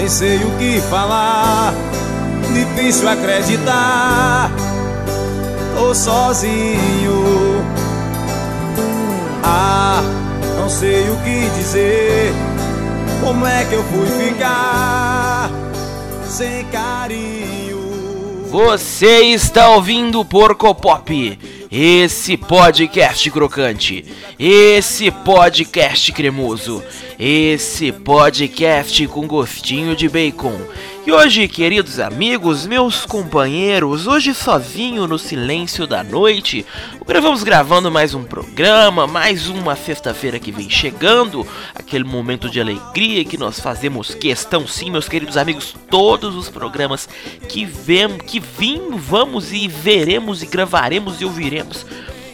nem sei o que falar. Difícil acreditar, tô sozinho. Ah, não sei o que dizer. Como é que eu fui ficar sem carinho? Você está ouvindo Porco Pop, esse podcast crocante, esse podcast cremoso, esse podcast com gostinho de bacon. E hoje, queridos amigos, meus companheiros, hoje sozinho no silêncio da noite, vamos gravando mais um programa, mais uma sexta-feira que vem chegando, aquele momento de alegria que nós fazemos questão, sim, meus queridos amigos, todos os programas que vem, que vim, vamos e veremos e gravaremos e ouviremos.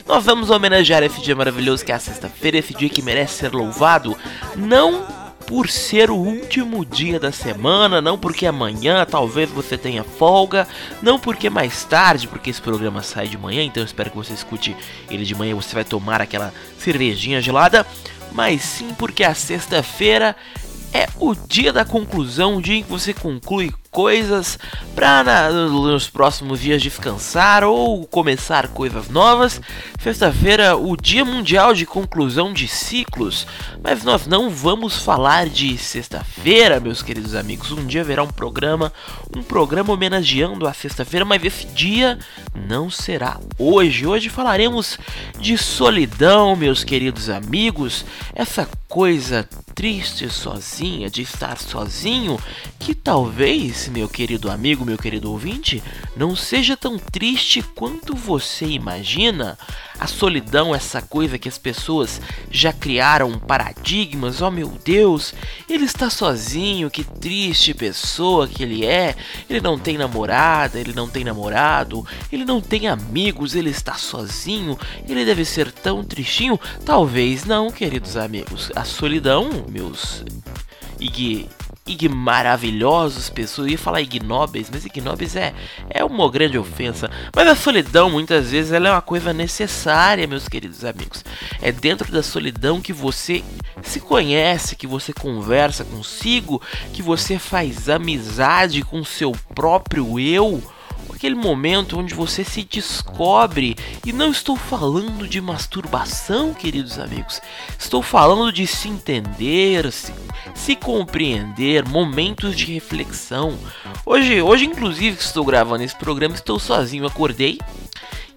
Nós vamos homenagear esse dia maravilhoso que é a sexta-feira, esse dia que merece ser louvado, não por ser o último dia da semana, não porque amanhã talvez você tenha folga, não porque mais tarde, porque esse programa sai de manhã, então eu espero que você escute ele de manhã, você vai tomar aquela cervejinha gelada, mas sim porque a sexta-feira é o dia da conclusão, o dia em que você conclui coisas para nos próximos dias descansar ou começar coisas novas. Sexta-feira, o Dia Mundial de Conclusão de Ciclos, mas nós não vamos falar de sexta-feira, meus queridos amigos. Um dia haverá um programa, um programa homenageando a sexta-feira, mas esse dia não será hoje. Hoje falaremos de solidão, meus queridos amigos. Essa coisa triste sozinha, de estar sozinho, que talvez meu querido amigo, meu querido ouvinte, não seja tão triste quanto você imagina. A solidão, essa coisa que as pessoas já criaram paradigmas, oh meu Deus, ele está sozinho, que triste pessoa que ele é. Ele não tem namorada, ele não tem namorado, ele não tem amigos, ele está sozinho, ele deve ser tão tristinho. Talvez não, queridos amigos. A solidão, meus ig ig maravilhosos pessoas, eu ia falar ignóbeis, mas ignóbeis é, é uma grande ofensa. Mas a solidão, muitas vezes, ela é uma coisa necessária, meus queridos amigos. É dentro da solidão que você se conhece, que você conversa consigo, que você faz amizade com seu próprio eu aquele momento onde você se descobre. E não estou falando de masturbação, queridos amigos. Estou falando de se entender, se, se compreender, momentos de reflexão. Hoje, hoje inclusive que estou gravando esse programa, estou sozinho, acordei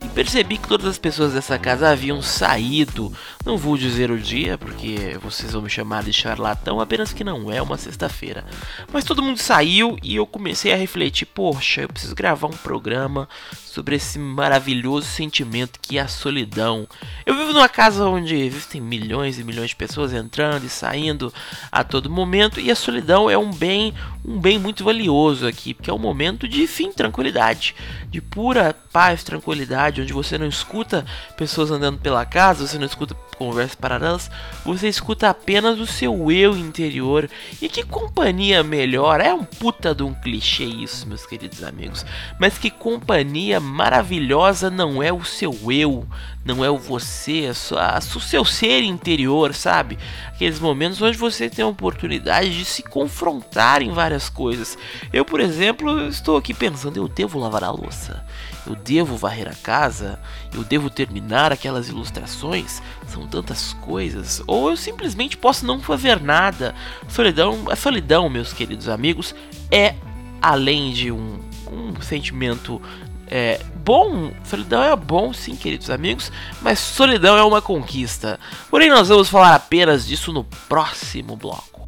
e percebi que todas as pessoas dessa casa haviam saído. Não vou dizer o dia, porque vocês vão me chamar de charlatão, apenas que não é uma sexta-feira. Mas todo mundo saiu e eu comecei a refletir: poxa, eu preciso gravar um programa sobre esse maravilhoso sentimento que é a solidão. Eu vivo numa casa onde existem milhões e milhões de pessoas entrando e saindo a todo momento e a solidão é um bem, um bem muito valioso aqui, porque é um momento de fim, tranquilidade, de pura paz, tranquilidade, onde você não escuta pessoas andando pela casa, você não escuta conversas paralelas, você escuta apenas o seu eu interior. E que companhia melhor? É um puta de um clichê isso, meus queridos amigos. Mas que companhia maravilhosa não é o seu eu, não é o você, a o seu ser interior, sabe? Aqueles momentos onde você tem a oportunidade de se confrontar em várias coisas. Eu, por exemplo, estou aqui pensando, eu devo lavar a louça eu devo varrer a casa, eu devo terminar aquelas ilustrações, são tantas coisas, ou eu simplesmente posso não fazer nada. Solidão, a solidão, meus queridos amigos, é além de um, um sentimento é, bom, solidão é bom sim, queridos amigos, mas solidão é uma conquista. Porém, nós vamos falar apenas disso no próximo bloco.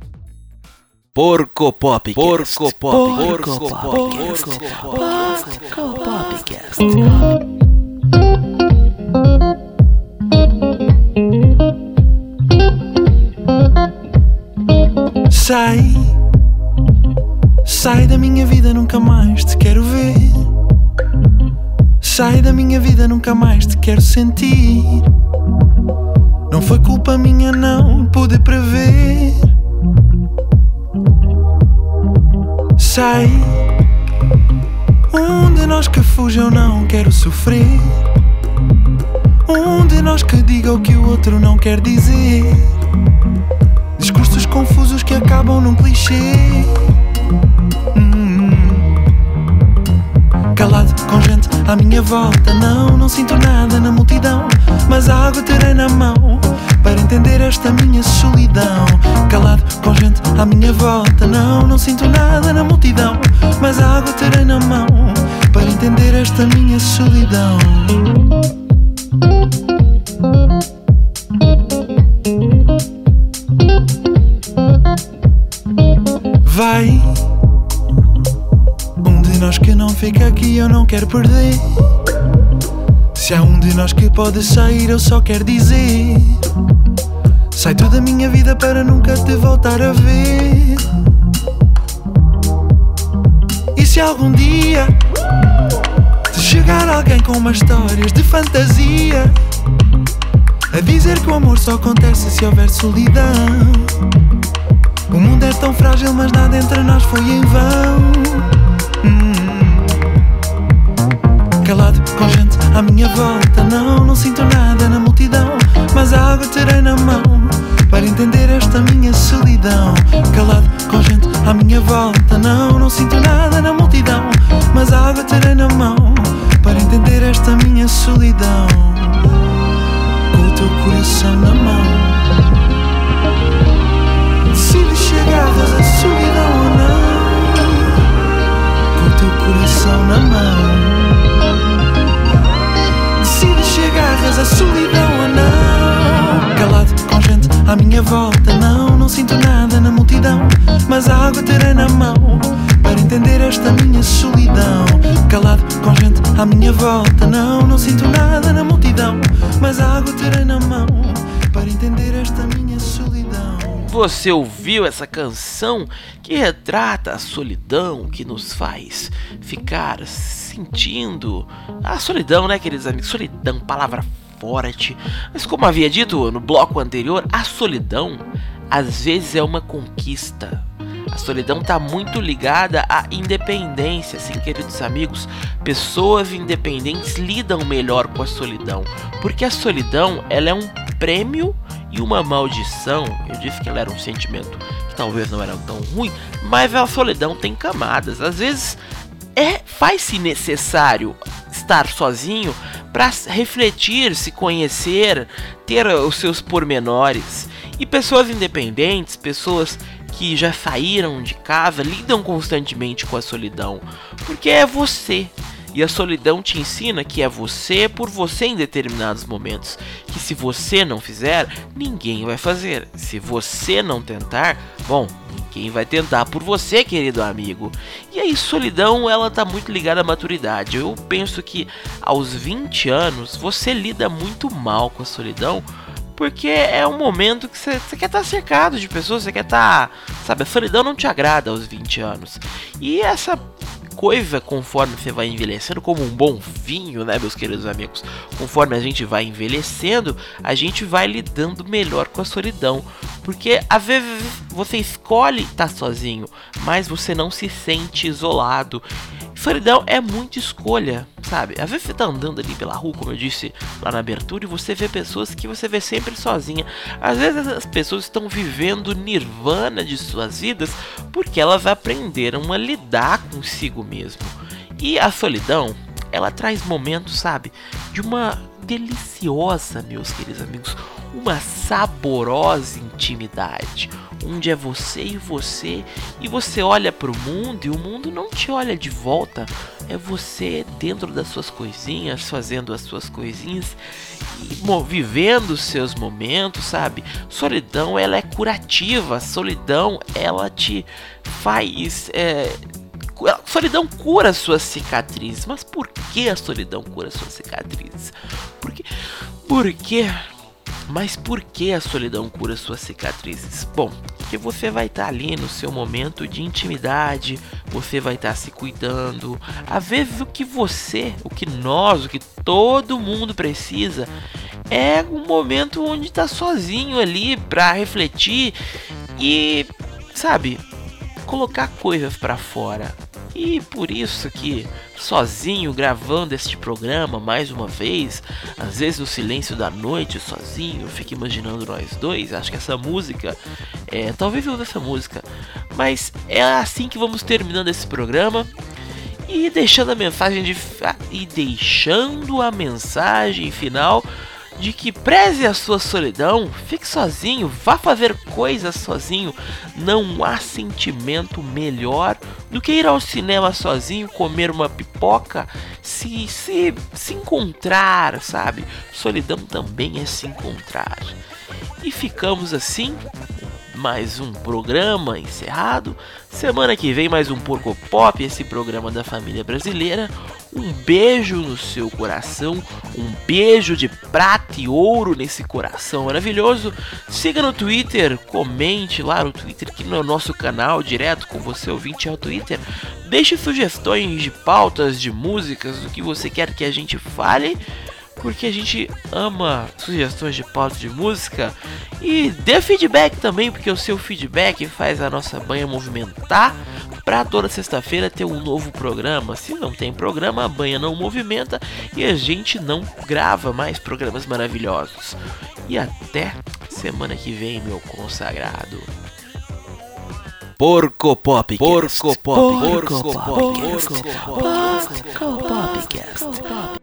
Porco Pop. Porco Pop. Porco Pop. Porco Popcast. Sai, sai da minha vida, nunca mais te quero ver. Sai da minha vida, nunca mais te quero sentir. Não foi culpa minha, não pude prever. sei. Um de nós que fuja, eu não quero sofrer. Um de nós que diga o que o outro não quer dizer. Discursos confusos que acabam num clichê. Hum. Calado com gente à minha volta, não, não sinto nada na multidão, mas a água terei na mão para entender esta minha solidão. Calado com gente à minha volta. Não, não sinto nada na multidão, mas água terei na mão para entender esta minha solidão. Vai Um de nós que não fica aqui eu não quero perder Se há um de nós que pode sair eu só quero dizer Sai tu da minha vida para nunca te voltar a ver E se algum dia Te chegar alguém com umas histórias de fantasia A dizer que o amor só acontece se houver solidão o mundo é tão frágil, mas nada entre nós foi em vão. Hum. Calado com gente à minha volta, não, não sinto nada na multidão. Mas a terei na mão para entender esta minha solidão. Calado com gente à minha volta, não, não sinto nada na multidão. Mas a terei na mão para entender esta minha solidão. Com o teu coração na mão. Decides se esta minha solidão Calado com gente à minha volta Não, não sinto nada na multidão Mas a água terei na mão Para entender esta minha solidão Você ouviu essa canção que retrata a solidão que nos faz ficar sentindo a solidão, né, queridos amigos? Solidão, palavra forte. Mas como havia dito no bloco anterior, a solidão às vezes é uma conquista. A solidão está muito ligada à independência, sim, queridos amigos. Pessoas independentes lidam melhor com a solidão, porque a solidão ela é um prêmio e uma maldição. Eu disse que ela era um sentimento que talvez não era tão ruim, mas a solidão tem camadas. Às vezes é faz-se necessário estar sozinho para refletir, se conhecer, ter os seus pormenores. E pessoas independentes, pessoas que já saíram de casa, lidam constantemente com a solidão, porque é você. E a solidão te ensina que é você por você em determinados momentos. Que se você não fizer, ninguém vai fazer. Se você não tentar, bom, ninguém vai tentar por você, querido amigo. E aí, solidão, ela tá muito ligada à maturidade. Eu penso que aos 20 anos você lida muito mal com a solidão. Porque é um momento que você quer estar tá cercado de pessoas, você quer estar. Tá, sabe, a solidão não te agrada aos 20 anos. E essa coisa conforme você vai envelhecendo, como um bom vinho, né, meus queridos amigos? Conforme a gente vai envelhecendo, a gente vai lidando melhor com a solidão. Porque às vezes você escolhe estar sozinho, mas você não se sente isolado. Solidão é muita escolha, sabe? Às vezes você tá andando ali pela rua, como eu disse lá na abertura, e você vê pessoas que você vê sempre sozinha. Às vezes as pessoas estão vivendo nirvana de suas vidas porque elas aprenderam a lidar consigo mesmo. E a solidão, ela traz momentos, sabe, de uma deliciosa, meus queridos amigos, uma saborosa intimidade, onde é você e você, e você olha para o mundo e o mundo não te olha de volta, é você dentro das suas coisinhas, fazendo as suas coisinhas e vivendo os seus momentos, sabe? Solidão ela é curativa, solidão ela te faz é, solidão cura suas cicatrizes. Mas por que a solidão cura suas cicatrizes? Porque, porque mas por que a solidão cura suas cicatrizes? Bom, porque você vai estar tá ali no seu momento de intimidade, você vai estar tá se cuidando. Às vezes o que você, o que nós, o que todo mundo precisa é um momento onde está sozinho ali para refletir e, sabe, colocar coisas para fora. E por isso que sozinho gravando este programa mais uma vez, às vezes no silêncio da noite, sozinho, eu fico imaginando nós dois. Acho que essa música, é, talvez eu use essa música, mas é assim que vamos terminando esse programa. e deixando a mensagem de e deixando a mensagem final de que preze a sua solidão, fique sozinho, vá fazer coisas sozinho. Não há sentimento melhor do que ir ao cinema sozinho, comer uma pipoca, se se se encontrar, sabe? Solidão também é se encontrar. E ficamos assim mais um programa encerrado. Semana que vem mais um Porco Pop, esse programa da família brasileira. Um beijo no seu coração, um beijo de prata e ouro nesse coração maravilhoso. Siga no Twitter, comente lá no Twitter, que no nosso canal, direto com você ouvinte ao Twitter. Deixe sugestões de pautas, de músicas, do que você quer que a gente fale porque a gente ama sugestões de pauta de música e dê feedback também, porque o seu feedback faz a nossa banha movimentar para toda sexta-feira ter um novo programa. Se não tem programa, a banha não movimenta e a gente não grava mais programas maravilhosos. E até semana que vem, meu consagrado. Porco Pop. Porco Pop. Porco Pop. Porco Pop. Porco Popcast.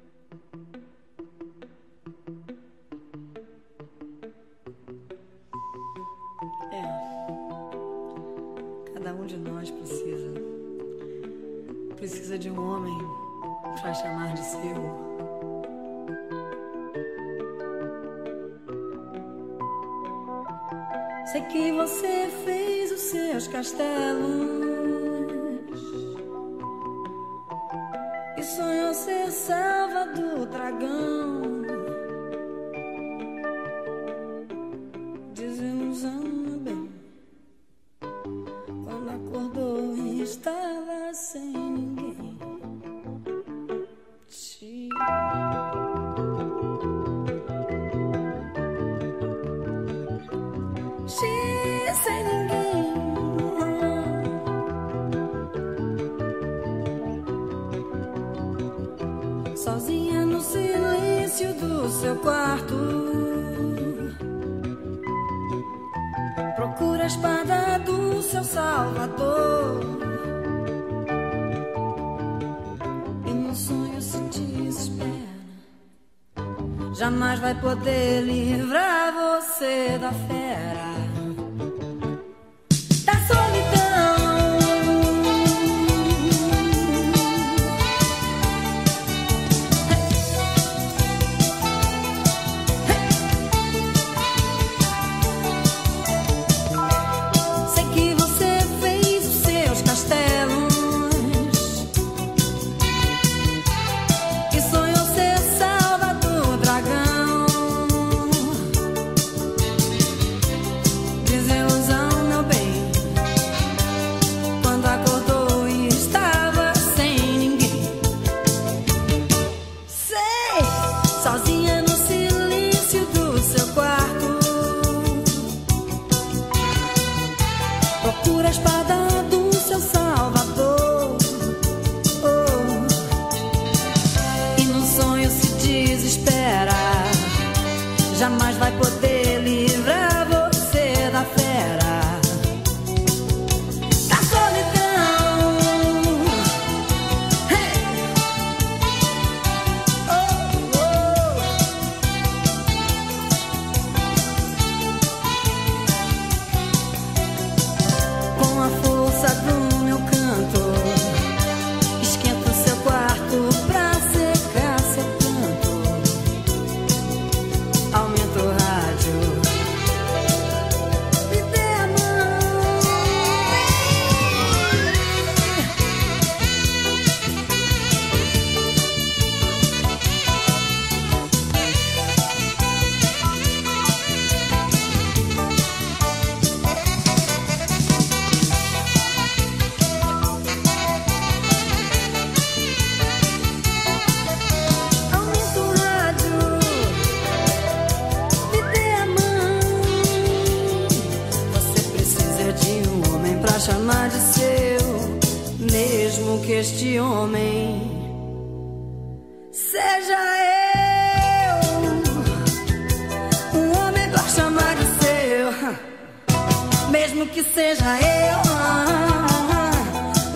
Precisa de um homem para chamar de seu. Sei que você fez os seus castelos seu quarto. Procura a espada do seu salvador. E no sonho se desespera. Jamais vai poder livrar você da fera. Jamais vai poder este homem seja eu um homem pra chamar de seu, mesmo que seja eu.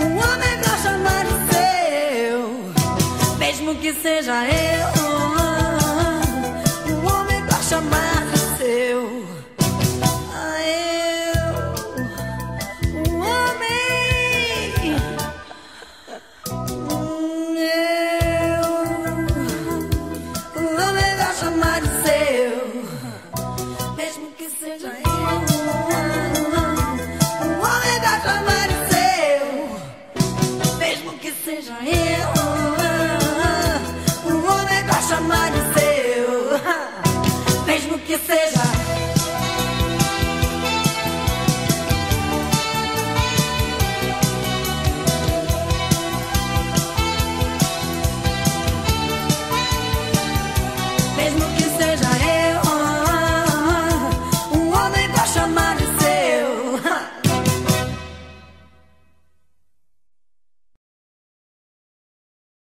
Um homem pra chamar de seu, mesmo que seja eu.